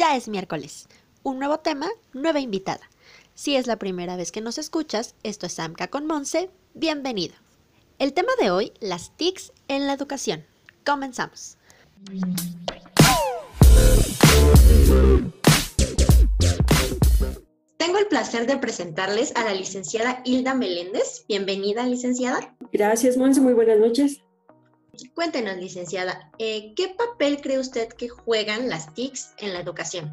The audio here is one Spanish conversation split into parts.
Ya es miércoles. Un nuevo tema, nueva invitada. Si es la primera vez que nos escuchas, esto es Samka con Monse. Bienvenido. El tema de hoy, las TICs en la educación. Comenzamos. El placer de presentarles a la licenciada Hilda Meléndez. Bienvenida, licenciada. Gracias, Monse. Muy buenas noches. Cuéntenos, licenciada, eh, ¿qué papel cree usted que juegan las TICs en la educación?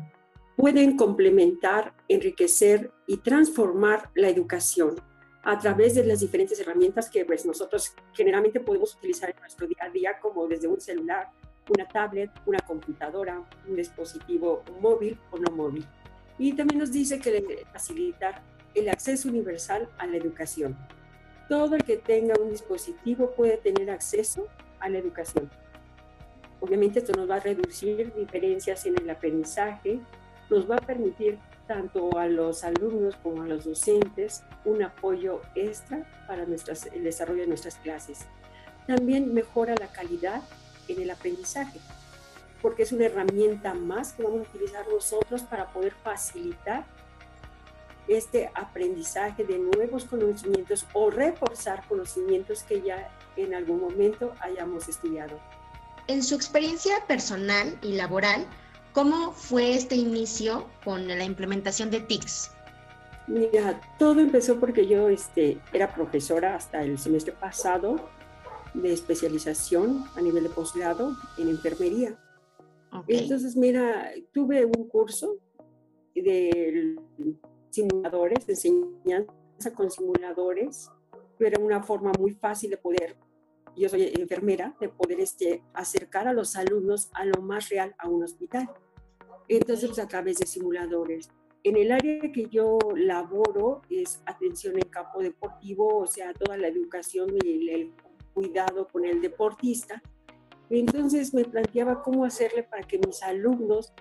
Pueden complementar, enriquecer y transformar la educación a través de las diferentes herramientas que pues, nosotros generalmente podemos utilizar en nuestro día a día, como desde un celular, una tablet, una computadora, un dispositivo móvil o no móvil. Y también nos dice que facilitar el acceso universal a la educación. Todo el que tenga un dispositivo puede tener acceso a la educación. Obviamente esto nos va a reducir diferencias en el aprendizaje, nos va a permitir tanto a los alumnos como a los docentes un apoyo extra para el desarrollo de nuestras clases. También mejora la calidad en el aprendizaje, porque es una herramienta más que vamos a utilizar nosotros para poder facilitar este aprendizaje de nuevos conocimientos o reforzar conocimientos que ya en algún momento hayamos estudiado. En su experiencia personal y laboral, ¿cómo fue este inicio con la implementación de TICS? Mira, todo empezó porque yo este, era profesora hasta el semestre pasado de especialización a nivel de posgrado en enfermería. Entonces, mira, tuve un curso de simuladores, de enseñanza con simuladores, pero era una forma muy fácil de poder yo soy enfermera, de poder este, acercar a los alumnos a lo más real a un hospital. Entonces, pues, a través de simuladores. En el área que yo laboro es atención en campo deportivo, o sea, toda la educación y el, cuidado con el deportista. Entonces me planteaba cómo hacerle para que mis alumnos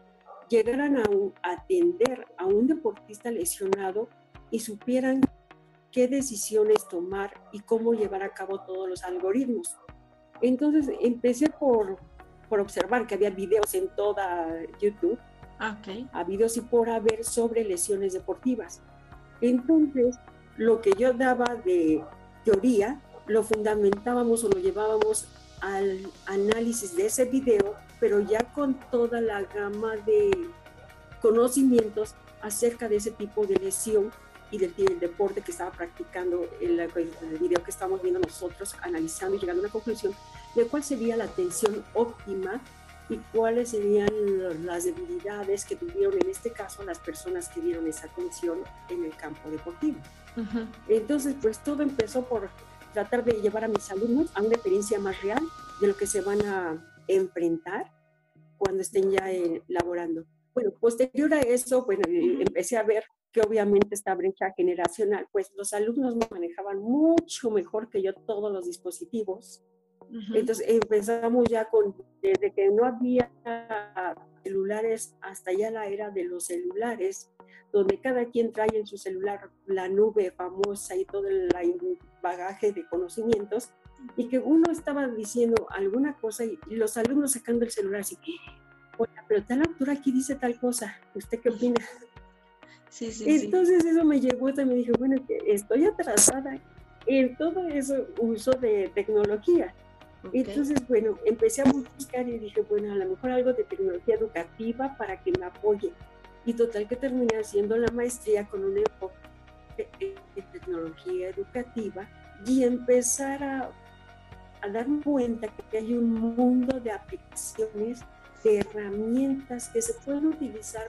llegaran a, a atender a un deportista lesionado y supieran qué decisiones tomar y cómo llevar a cabo todos los algoritmos. Entonces empecé por, por observar que había videos en toda YouTube, okay. a videos y por haber sobre lesiones deportivas. Entonces, lo que yo daba de teoría, lo fundamentábamos o lo llevábamos al análisis de ese video, pero ya con toda la gama de conocimientos acerca de ese tipo de lesión y del, deporte que estaba practicando el, el video que estamos viendo nosotros, analizando y llegando a una conclusión de cuál sería la atención óptima y cuáles serían las debilidades que tuvieron en este caso las personas que dieron esa atención en el campo deportivo. Entonces, pues todo empezó por tratar de llevar a mis alumnos a una experiencia más real de lo que se van a enfrentar cuando estén ya eh, laborando. Bueno, posterior a eso, bueno, empecé a ver que obviamente esta brecha generacional, pues los alumnos manejaban mucho mejor que yo todos los dispositivos. Entonces empezamos ya con, desde que no había celulares hasta ya la era de los celulares, donde cada quien trae en su celular la nube famosa y todo el bagaje de conocimientos, y que uno estaba diciendo alguna cosa y, los alumnos sacando el celular así, oye, pero tal autor aquí dice tal cosa, ¿usted qué opina? Entonces eso me llegó también dije, bueno, estoy atrasada en todo eso uso de tecnología. Entonces, bueno, empecé a buscar y dije, bueno, a lo mejor algo de tecnología educativa para que me apoye. Y total que terminé haciendo la maestría con un enfoque de tecnología educativa y empezar a, a darme cuenta que hay un mundo de aplicaciones, de herramientas que se pueden utilizar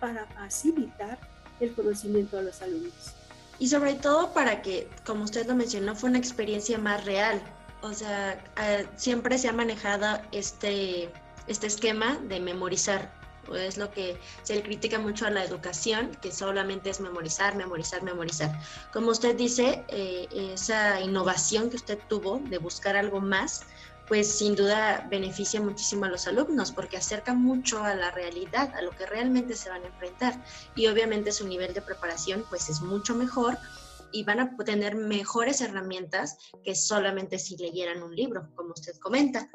para facilitar el conocimiento de los alumnos. Y sobre todo para que, como usted lo mencionó, fue una experiencia más real. O sea, eh, siempre se ha manejado este, este esquema de memorizar. Es lo que se le critica mucho a la educación, que solamente es memorizar, memorizar, memorizar. Como usted dice, eh, esa innovación que usted tuvo de buscar algo más, pues sin duda beneficia muchísimo a los alumnos porque acerca mucho a la realidad, a lo que realmente se van a enfrentar y obviamente su nivel de preparación pues es mucho mejor y van a tener mejores herramientas que solamente si leyeran un libro, como usted comenta.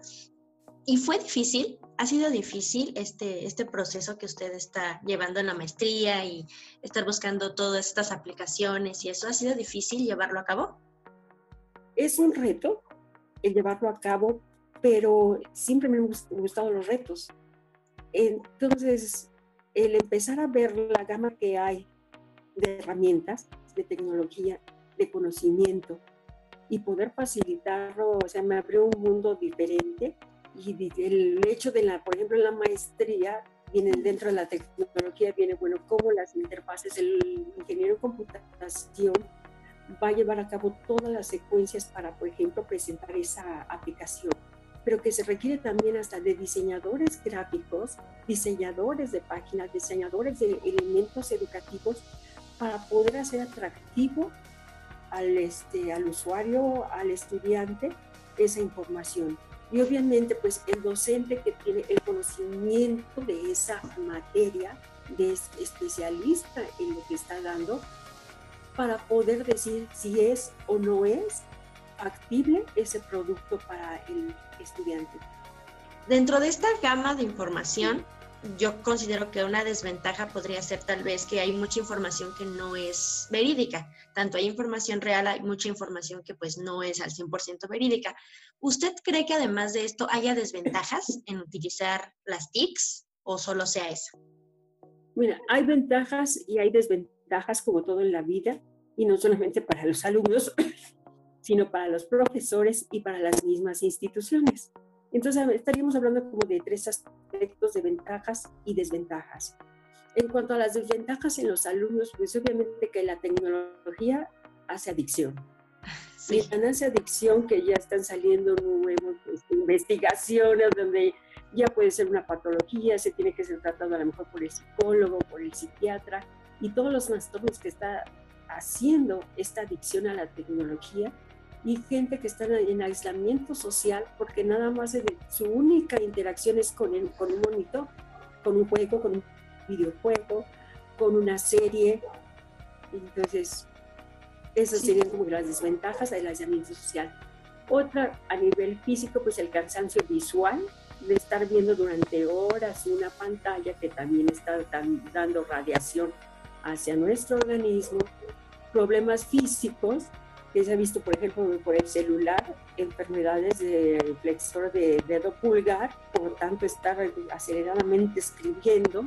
Y fue difícil, ha sido difícil este, este proceso que usted está llevando en la maestría y estar buscando todas estas aplicaciones y eso, ¿ha sido difícil llevarlo a cabo? Es un reto el llevarlo a cabo, pero siempre me han gustado los retos. Entonces, el empezar a ver la gama que hay de herramientas, de tecnología, de conocimiento y poder facilitarlo, o sea, me abrió un mundo diferente y el hecho de la, por ejemplo, la maestría, viene dentro de la tecnología, viene, bueno, cómo las interfaces, el ingeniero en computación va a llevar a cabo todas las secuencias para, por ejemplo, presentar esa aplicación, pero que se requiere también hasta de diseñadores gráficos, diseñadores de páginas, diseñadores de elementos educativos para poder hacer atractivo al, este, al usuario, al estudiante, esa información. Y obviamente, pues el docente que tiene el conocimiento de esa materia, de especialista en lo que está dando, para poder decir si es o no es factible ese producto para el estudiante. Dentro de esta gama de información, yo considero que una desventaja podría ser tal vez que hay mucha información que no es verídica. Tanto hay información real, hay mucha información que pues no es al 100% verídica. ¿Usted cree que además de esto haya desventajas en utilizar las TICs o solo sea eso? Mira, hay ventajas y hay desventajas como todo en la vida y no solamente para los alumnos, sino para los profesores y para las mismas instituciones. Entonces estaríamos hablando como de tres aspectos de ventajas y desventajas. En cuanto a las desventajas en los alumnos, pues obviamente que la tecnología hace adicción. Sí. Y hace adicción que ya están saliendo nuevas este, investigaciones donde ya puede ser una patología, se tiene que ser tratado a lo mejor por el psicólogo, por el psiquiatra y todos los trastornos que está haciendo esta adicción a la tecnología y gente que está en aislamiento social porque nada más su única interacción es con, el, con un monitor, con un juego, con un videojuego, con una serie. Entonces, esas serían como las desventajas del aislamiento social. Otra a nivel físico, pues el cansancio visual, de estar viendo durante horas una pantalla que también está dando radiación hacia nuestro organismo, problemas físicos, que se ha visto, por ejemplo, por el celular, enfermedades del flexor de dedo pulgar, por tanto estar aceleradamente escribiendo,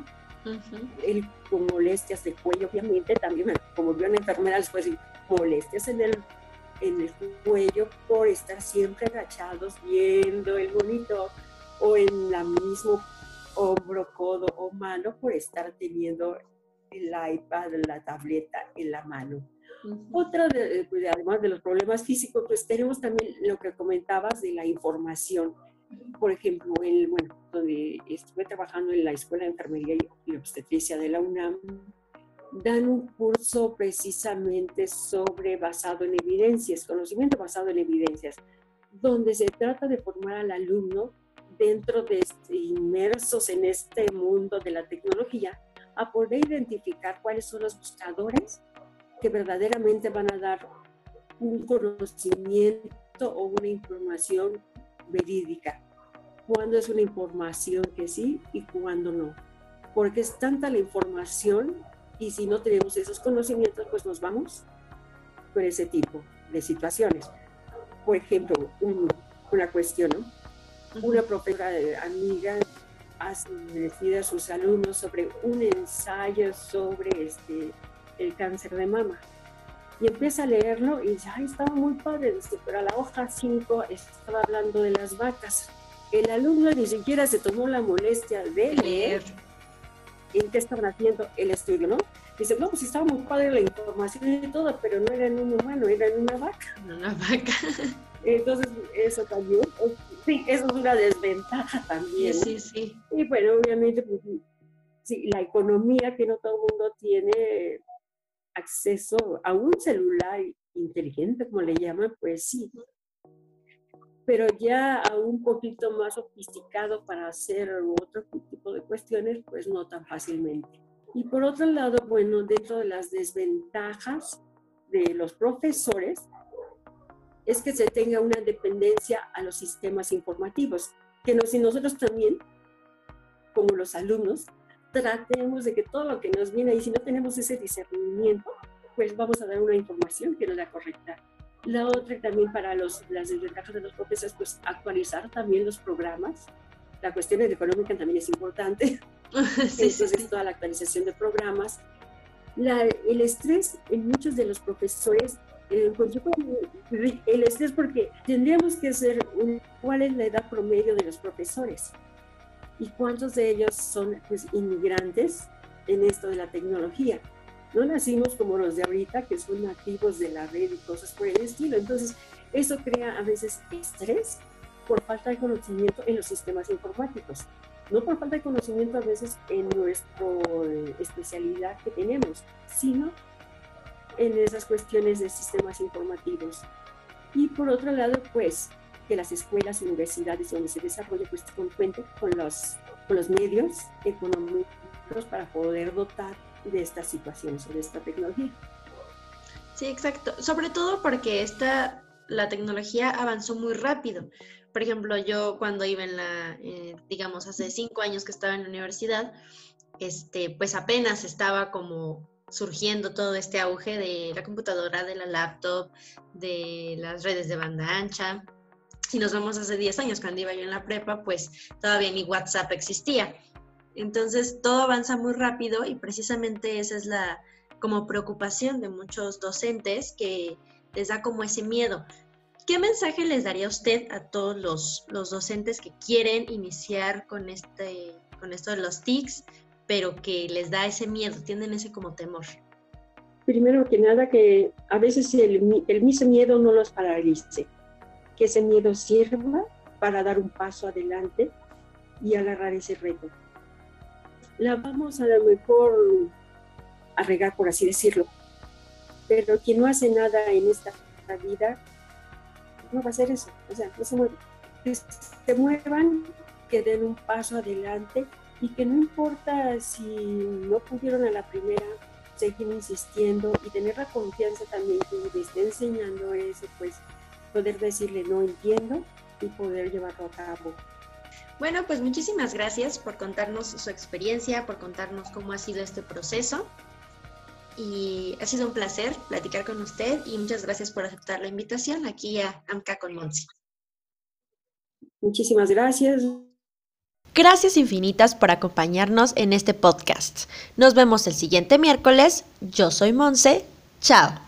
el, con molestias de cuello, obviamente, también como vio una enfermera después, molestias en el, en el cuello por estar siempre agachados viendo el monitor o en la mismo hombro, codo o mano por estar teniendo el iPad, la tableta en la mano. Otra, de, pues, además de los problemas físicos, pues tenemos también lo que comentabas de la información. Por ejemplo, el, bueno, donde estuve trabajando en la Escuela de Enfermería y Obstetricia de la UNAM, dan un curso precisamente sobre basado en evidencias, conocimiento basado en evidencias, donde se trata de formar al alumno dentro de inmersos en este mundo de la tecnología a poder identificar cuáles son los buscadores que verdaderamente van a dar un conocimiento o una información verídica. Cuándo es una información que sí y cuándo no. Porque es tanta la información y si no tenemos esos conocimientos, pues nos vamos por ese tipo de situaciones. Por ejemplo, una cuestión, ¿no? Una profesora amiga decir a sus alumnos sobre un ensayo sobre este, el cáncer de mama. Y empieza a leerlo y dice, ay, estaba muy padre, pero a la hoja 5 estaba hablando de las vacas. El alumno ni siquiera se tomó la molestia de leer en qué estaban haciendo el estudio, ¿no? Dice, no, pues estaba muy padre la información y todo, pero no era en un humano, era en una vaca. Una vaca. Entonces, eso también, sí, eso es una desventaja también. Sí, sí, sí. Y bueno, obviamente, pues, sí, la economía que no todo el mundo tiene acceso a un celular inteligente, como le llaman, pues sí. Pero ya a un poquito más sofisticado para hacer otro tipo de cuestiones, pues no tan fácilmente. Y por otro lado, bueno, dentro de las desventajas, de los profesores es que se tenga una dependencia a los sistemas informativos, que nos, y nosotros también, como los alumnos, tratemos de que todo lo que nos viene ahí, si no tenemos ese discernimiento, pues vamos a dar una información que no es la correcta. La otra también para los, las desventajas de los profesores, pues actualizar también los programas. La cuestión económica también es importante. sí, Entonces, toda la actualización de programas. La, el estrés en muchos de los profesores eh, el estrés porque tendríamos que hacer cuál es la edad promedio de los profesores y cuántos de ellos son pues, inmigrantes en esto de la tecnología. No nacimos como los de ahorita, que son nativos de la red y cosas por el estilo. Entonces, eso crea a veces estrés por falta de conocimiento en los sistemas informáticos. No por falta de conocimiento a veces en nuestra eh, especialidad que tenemos, sino en esas cuestiones de sistemas informativos. Y por otro lado, pues, que las escuelas, universidades donde se desarrolle, pues cuenten con los, con los medios económicos para poder dotar de estas situaciones o de esta tecnología. Sí, exacto. Sobre todo porque esta, la tecnología avanzó muy rápido. Por ejemplo, yo cuando iba en la, eh, digamos, hace cinco años que estaba en la universidad, este, pues apenas estaba como surgiendo todo este auge de la computadora, de la laptop, de las redes de banda ancha. Si nos vamos hace 10 años, cuando iba yo en la prepa, pues todavía ni WhatsApp existía. Entonces, todo avanza muy rápido y precisamente esa es la como preocupación de muchos docentes que les da como ese miedo. ¿Qué mensaje les daría usted a todos los, los docentes que quieren iniciar con, este, con esto de los TICs, pero que les da ese miedo, tienen ese como temor? Primero que nada, que a veces el, el mismo miedo no los paralice, que ese miedo sirva para dar un paso adelante y agarrar ese reto. La vamos a lo mejor a regar, por así decirlo, pero quien no hace nada en esta vida no va a hacer eso, o sea, no se mueve. Que se muevan, que den un paso adelante y que no importa si no pudieron a la primera, seguir insistiendo y tener la confianza también que le esté enseñando eso, pues poder decirle no entiendo y poder llevarlo a cabo. Bueno, pues muchísimas gracias por contarnos su experiencia, por contarnos cómo ha sido este proceso. Y ha sido un placer platicar con usted y muchas gracias por aceptar la invitación aquí a AMCA con Monsi. Muchísimas gracias. Gracias infinitas por acompañarnos en este podcast. Nos vemos el siguiente miércoles. Yo soy Monse. Chao.